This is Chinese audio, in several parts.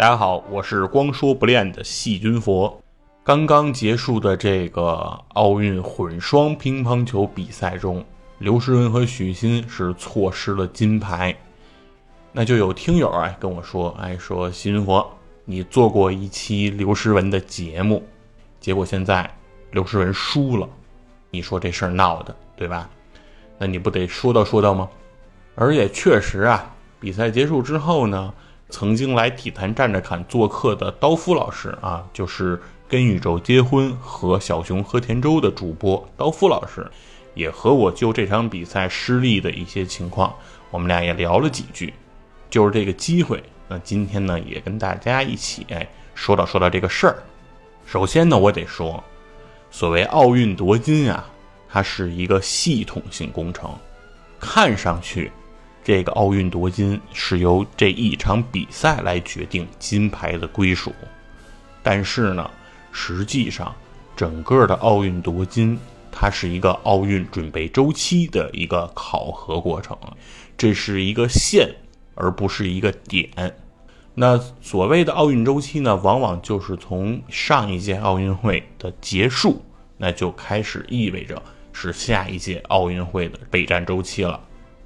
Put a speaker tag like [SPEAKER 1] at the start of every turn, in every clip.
[SPEAKER 1] 大家好，我是光说不练的细菌佛。刚刚结束的这个奥运混双乒乓球比赛中，刘诗雯和许昕是错失了金牌。那就有听友哎跟我说，哎说细菌佛，你做过一期刘诗雯的节目，结果现在刘诗雯输了，你说这事儿闹的对吧？那你不得说道说道吗？而且确实啊，比赛结束之后呢。曾经来体坛站着侃做客的刀夫老师啊，就是《跟宇宙结婚》和小熊和田周的主播刀夫老师，也和我就这场比赛失利的一些情况，我们俩也聊了几句。就是这个机会，那今天呢，也跟大家一起哎说到说到这个事儿。首先呢，我得说，所谓奥运夺金啊，它是一个系统性工程，看上去。这个奥运夺金是由这一场比赛来决定金牌的归属，但是呢，实际上整个的奥运夺金，它是一个奥运准备周期的一个考核过程，这是一个线，而不是一个点。那所谓的奥运周期呢，往往就是从上一届奥运会的结束，那就开始意味着是下一届奥运会的备战周期了。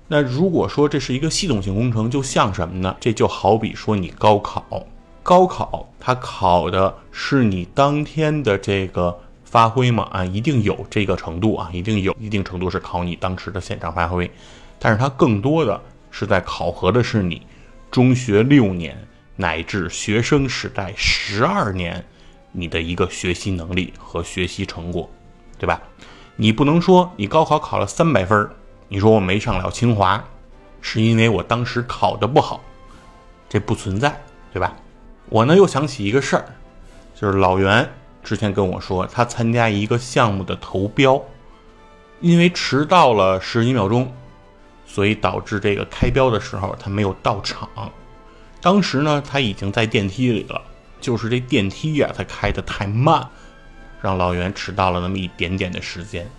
[SPEAKER 1] 那如果说这是一个系统性工程，就像什么呢？这就好比说你高考，高考它考的是你当天的这个发挥嘛？啊，一定有这个程度啊，一定有一定程度是考你当时的现场发挥，但是它更多的是在考核的是你中学六年乃至学生时代十二年你的一个学习能力和学习成果，对吧？你不能说你高考考了三百分儿。你说我没上了清华，是因为我当时考的不好，这不存在，对吧？我呢又想起一个事儿，就是老袁之前跟我说，他参加一个项目的投标，因为迟到了十几秒钟，所以导致这个开标的时候他没有到场。当时呢他已经在电梯里了，就是这电梯呀他开的太慢，让老袁迟到了那么一点点的时间。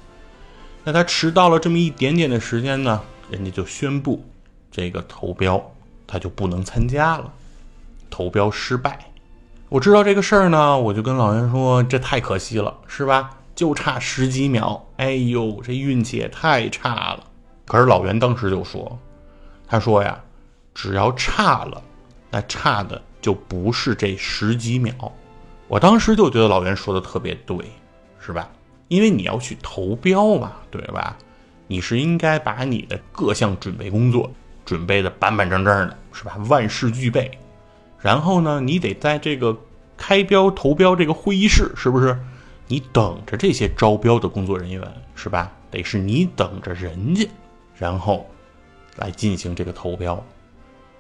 [SPEAKER 1] 那他迟到了这么一点点的时间呢，人家就宣布这个投标他就不能参加了，投标失败。我知道这个事儿呢，我就跟老袁说，这太可惜了，是吧？就差十几秒，哎呦，这运气也太差了。可是老袁当时就说，他说呀，只要差了，那差的就不是这十几秒。我当时就觉得老袁说的特别对，是吧？因为你要去投标嘛，对吧？你是应该把你的各项准备工作准备的板板正正的，是吧？万事俱备。然后呢，你得在这个开标投标这个会议室，是不是？你等着这些招标的工作人员，是吧？得是你等着人家，然后来进行这个投标。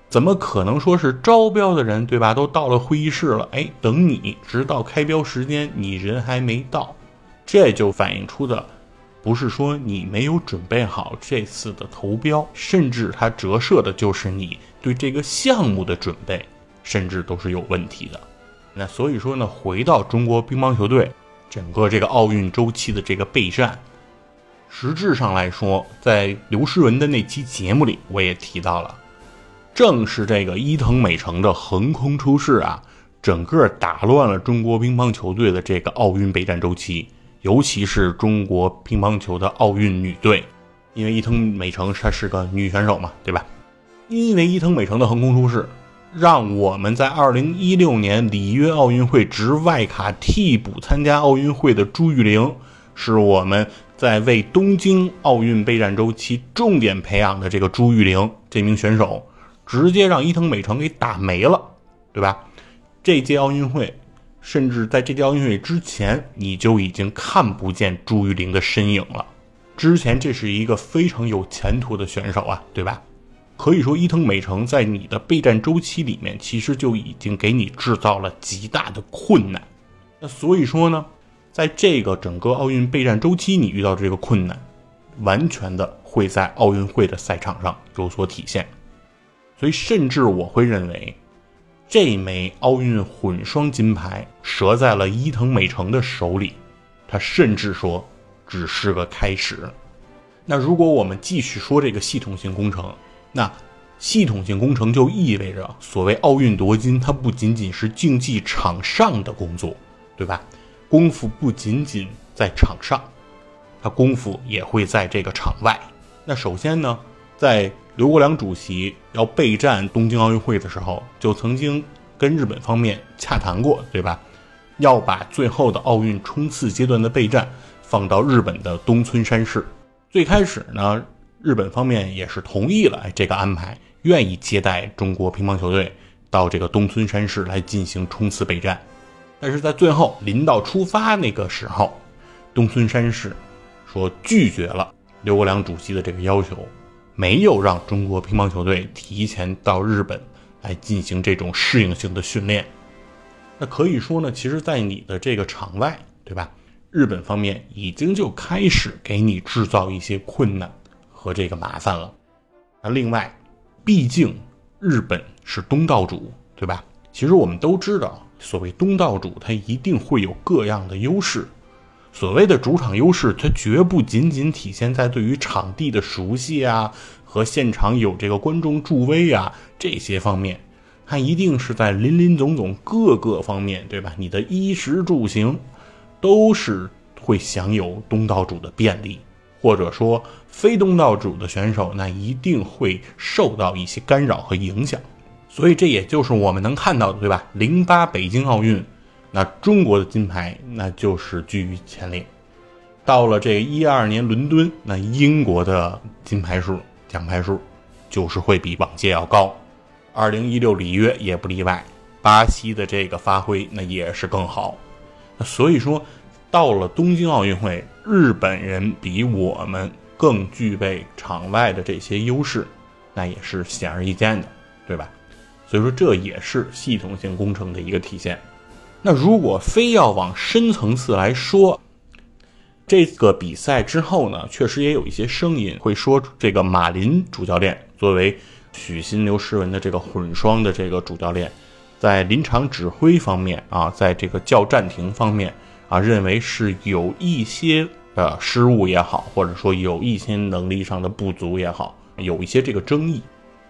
[SPEAKER 1] 怎么可能说是招标的人，对吧？都到了会议室了，哎，等你直到开标时间，你人还没到。这就反映出的，不是说你没有准备好这次的投标，甚至它折射的就是你对这个项目的准备，甚至都是有问题的。那所以说呢，回到中国乒乓球队整个这个奥运周期的这个备战，实质上来说，在刘诗雯的那期节目里，我也提到了，正是这个伊藤美诚的横空出世啊，整个打乱了中国乒乓球队的这个奥运备战周期。尤其是中国乒乓球的奥运女队，因为伊藤美诚她是个女选手嘛，对吧？因为伊藤美诚的横空出世，让我们在2016年里约奥运会执外卡替补参加奥运会的朱玉玲，是我们在为东京奥运备战周期重点培养的这个朱玉玲这名选手，直接让伊藤美诚给打没了，对吧？这届奥运会。甚至在这届奥运会之前，你就已经看不见朱玉玲的身影了。之前这是一个非常有前途的选手啊，对吧？可以说伊藤美诚在你的备战周期里面，其实就已经给你制造了极大的困难。那所以说呢，在这个整个奥运备战周期，你遇到这个困难，完全的会在奥运会的赛场上有所体现。所以，甚至我会认为。这枚奥运混双金牌折在了伊藤美诚的手里，他甚至说只是个开始。那如果我们继续说这个系统性工程，那系统性工程就意味着，所谓奥运夺金，它不仅仅是竞技场上的工作，对吧？功夫不仅仅在场上，它功夫也会在这个场外。那首先呢，在刘国梁主席要备战东京奥运会的时候，就曾经跟日本方面洽谈过，对吧？要把最后的奥运冲刺阶段的备战放到日本的东村山市。最开始呢，日本方面也是同意了这个安排。愿意接待中国乒乓球队到这个东村山市来进行冲刺备战，但是在最后临到出发那个时候，东村山市说拒绝了刘国梁主席的这个要求，没有让中国乒乓球队提前到日本来进行这种适应性的训练。那可以说呢，其实，在你的这个场外，对吧？日本方面已经就开始给你制造一些困难和这个麻烦了。那另外。毕竟，日本是东道主，对吧？其实我们都知道，所谓东道主，它一定会有各样的优势。所谓的主场优势，它绝不仅仅体现在对于场地的熟悉啊，和现场有这个观众助威啊这些方面，它一定是在林林总总各个方面，对吧？你的衣食住行，都是会享有东道主的便利。或者说非东道主的选手，那一定会受到一些干扰和影响，所以这也就是我们能看到的，对吧？零八北京奥运，那中国的金牌那就是居于前列。到了这一二年伦敦，那英国的金牌数、奖牌数就是会比往届要高。二零一六里约也不例外，巴西的这个发挥那也是更好。那所以说。到了东京奥运会，日本人比我们更具备场外的这些优势，那也是显而易见的，对吧？所以说这也是系统性工程的一个体现。那如果非要往深层次来说，这个比赛之后呢，确实也有一些声音会说，这个马林主教练作为许昕、刘诗雯的这个混双的这个主教练，在临场指挥方面啊，在这个叫暂停方面。啊，认为是有一些呃失误也好，或者说有一些能力上的不足也好，有一些这个争议。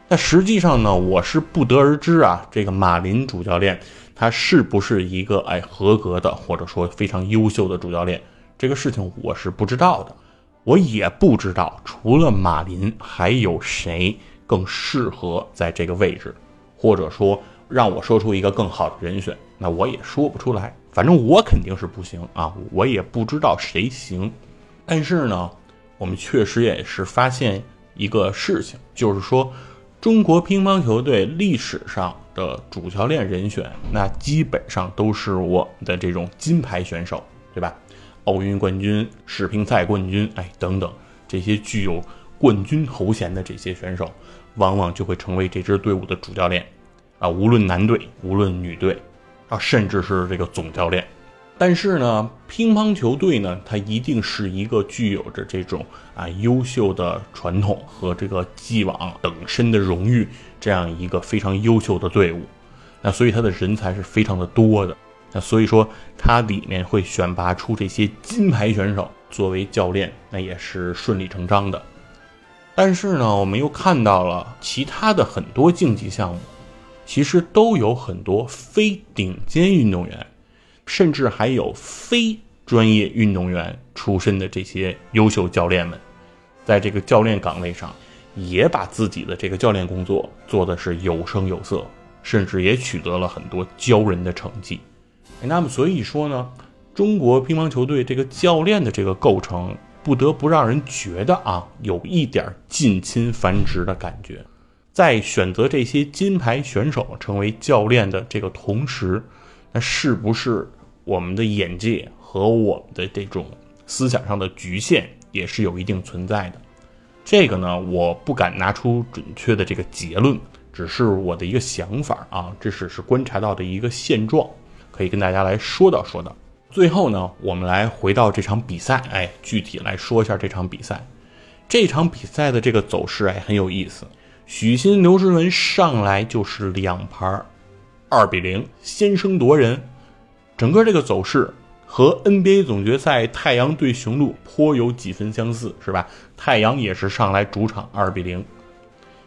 [SPEAKER 1] 那实际上呢，我是不得而知啊。这个马林主教练他是不是一个哎合格的，或者说非常优秀的主教练？这个事情我是不知道的。我也不知道除了马林还有谁更适合在这个位置，或者说让我说出一个更好的人选，那我也说不出来。反正我肯定是不行啊，我也不知道谁行。但是呢，我们确实也是发现一个事情，就是说，中国乒乓球队历史上的主教练人选，那基本上都是我们的这种金牌选手，对吧？奥运冠军、世乒赛冠军，哎，等等，这些具有冠军头衔的这些选手，往往就会成为这支队伍的主教练啊，无论男队，无论女队。啊，甚至是这个总教练，但是呢，乒乓球队呢，它一定是一个具有着这种啊优秀的传统和这个既往等身的荣誉，这样一个非常优秀的队伍。那所以他的人才是非常的多的。那所以说，它里面会选拔出这些金牌选手作为教练，那也是顺理成章的。但是呢，我们又看到了其他的很多竞技项目。其实都有很多非顶尖运动员，甚至还有非专业运动员出身的这些优秀教练们，在这个教练岗位上，也把自己的这个教练工作做的是有声有色，甚至也取得了很多骄人的成绩。那么所以说呢，中国乒乓球队这个教练的这个构成，不得不让人觉得啊，有一点近亲繁殖的感觉。在选择这些金牌选手成为教练的这个同时，那是不是我们的眼界和我们的这种思想上的局限也是有一定存在的？这个呢，我不敢拿出准确的这个结论，只是我的一个想法啊，这只是观察到的一个现状，可以跟大家来说道说道。最后呢，我们来回到这场比赛，哎，具体来说一下这场比赛。这场比赛的这个走势哎很有意思。许昕、刘诗雯上来就是两盘二比零先声夺人，整个这个走势和 NBA 总决赛太阳对雄鹿颇有几分相似，是吧？太阳也是上来主场二比零，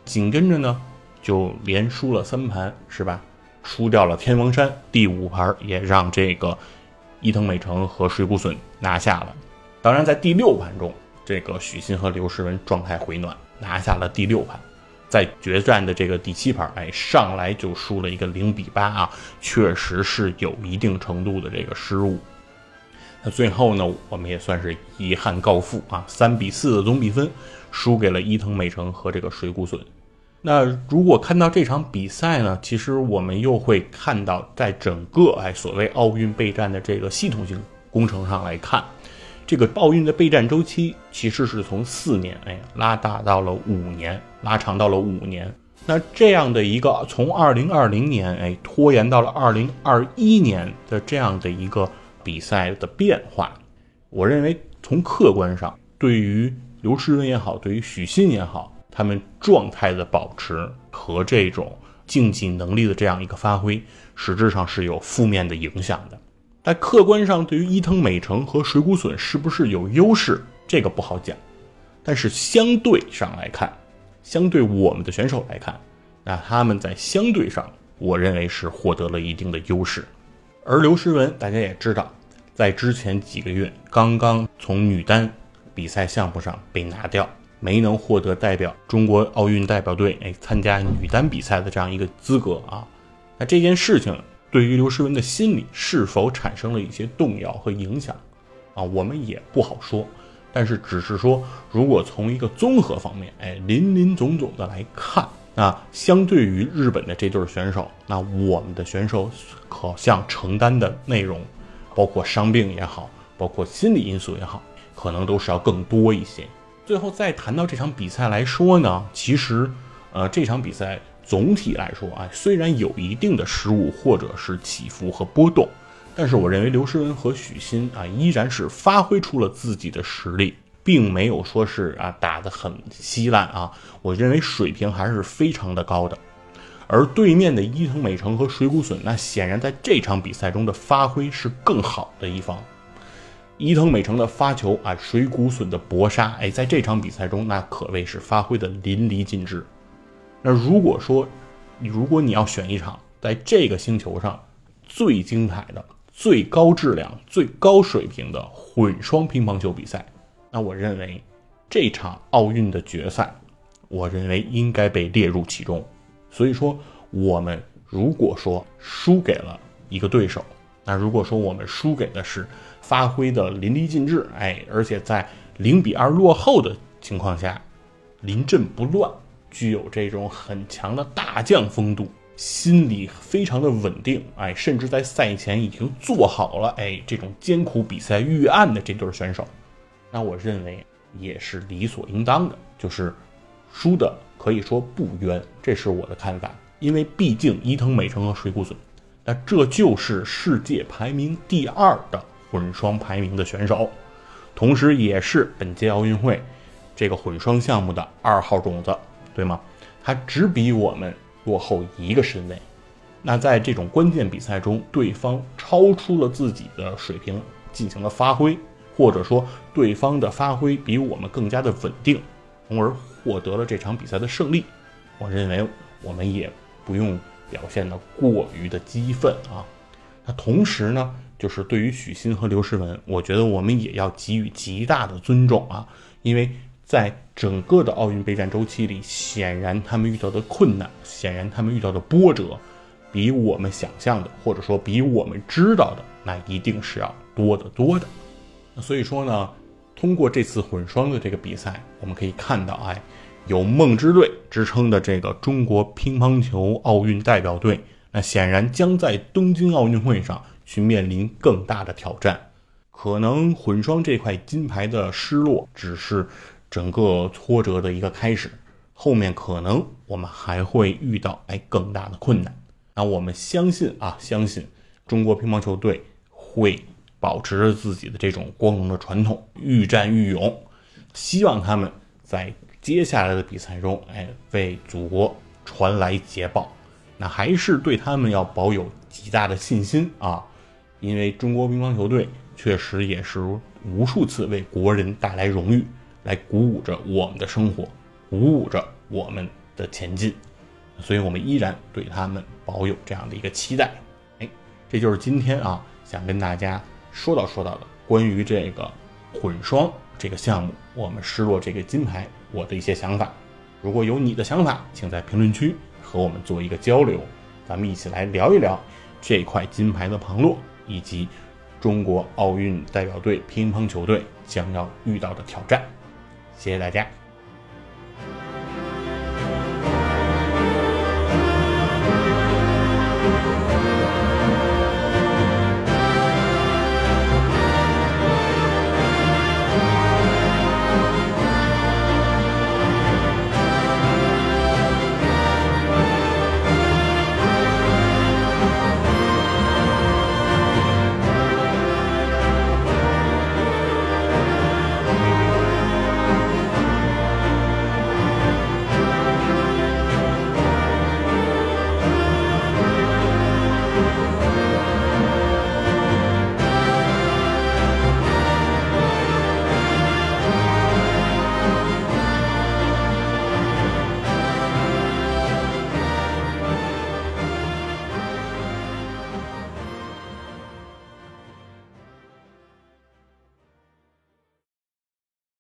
[SPEAKER 1] 紧跟着呢，就连输了三盘，是吧？输掉了天王山，第五盘也让这个伊藤美诚和水谷隼拿下了。当然，在第六盘中，这个许昕和刘诗雯状态回暖，拿下了第六盘。在决战的这个第七盘，哎，上来就输了一个零比八啊，确实是有一定程度的这个失误。那最后呢，我们也算是遗憾告负啊，三比四的总比分，输给了伊藤美诚和这个水谷隼。那如果看到这场比赛呢，其实我们又会看到，在整个哎所谓奥运备战的这个系统性工程上来看，这个奥运的备战周期其实是从四年哎拉大到了五年，拉长到了五年。那这样的一个从二零二零年哎拖延到了二零二一年的这样的一个比赛的变化，我认为从客观上，对于刘诗雯也好，对于许昕也好。他们状态的保持和这种竞技能力的这样一个发挥，实质上是有负面的影响的。在客观上，对于伊藤美诚和水谷隼是不是有优势，这个不好讲。但是相对上来看，相对我们的选手来看，那他们在相对上，我认为是获得了一定的优势。而刘诗雯，大家也知道，在之前几个月刚刚从女单比赛项目上被拿掉。没能获得代表中国奥运代表队哎参加女单比赛的这样一个资格啊，那这件事情对于刘诗雯的心理是否产生了一些动摇和影响啊，我们也不好说。但是只是说，如果从一个综合方面哎林林总总的来看，那相对于日本的这对选手，那我们的选手可向承担的内容，包括伤病也好，包括心理因素也好，可能都是要更多一些。最后再谈到这场比赛来说呢，其实，呃，这场比赛总体来说啊，虽然有一定的失误或者是起伏和波动，但是我认为刘诗雯和许昕啊，依然是发挥出了自己的实力，并没有说是啊打得很稀烂啊，我认为水平还是非常的高的。而对面的伊藤美诚和水谷隼，那显然在这场比赛中的发挥是更好的一方。伊藤美诚的发球啊，水谷隼的搏杀，哎，在这场比赛中，那可谓是发挥的淋漓尽致。那如果说，如果你要选一场在这个星球上最精彩的、最高质量、最高水平的混双乒乓球比赛，那我认为这场奥运的决赛，我认为应该被列入其中。所以说，我们如果说输给了一个对手，那如果说我们输给的是。发挥的淋漓尽致，哎，而且在零比二落后的情况下，临阵不乱，具有这种很强的大将风度，心理非常的稳定，哎，甚至在赛前已经做好了，哎，这种艰苦比赛预案的这对选手，那我认为也是理所应当的，就是输的可以说不冤，这是我的看法，因为毕竟伊藤美诚和水谷隼，那这就是世界排名第二的。混双排名的选手，同时也是本届奥运会这个混双项目的二号种子，对吗？他只比我们落后一个身位。那在这种关键比赛中，对方超出了自己的水平进行了发挥，或者说对方的发挥比我们更加的稳定，从而获得了这场比赛的胜利。我认为我们也不用表现的过于的激愤啊。那同时呢？就是对于许昕和刘诗雯，我觉得我们也要给予极大的尊重啊，因为在整个的奥运备战周期里，显然他们遇到的困难，显然他们遇到的波折，比我们想象的，或者说比我们知道的，那一定是要多得多的。那所以说呢，通过这次混双的这个比赛，我们可以看到，哎，有“梦之队”之称的这个中国乒乓球奥运代表队，那显然将在东京奥运会上。去面临更大的挑战，可能混双这块金牌的失落只是整个挫折的一个开始，后面可能我们还会遇到哎更大的困难。那我们相信啊，相信中国乒乓球队会保持着自己的这种光荣的传统，愈战愈勇。希望他们在接下来的比赛中，哎，为祖国传来捷报。那还是对他们要保有极大的信心啊。因为中国乒乓球队确实也是无数次为国人带来荣誉，来鼓舞着我们的生活，鼓舞着我们的前进。所以我们依然对他们保有这样的一个期待。哎，这就是今天啊想跟大家说到说到的关于这个混双这个项目，我们失落这个金牌，我的一些想法。如果有你的想法，请在评论区和我们做一个交流，咱们一起来聊一聊这块金牌的旁落，以及中国奥运代表队乒乓球队将要遇到的挑战。谢谢大家。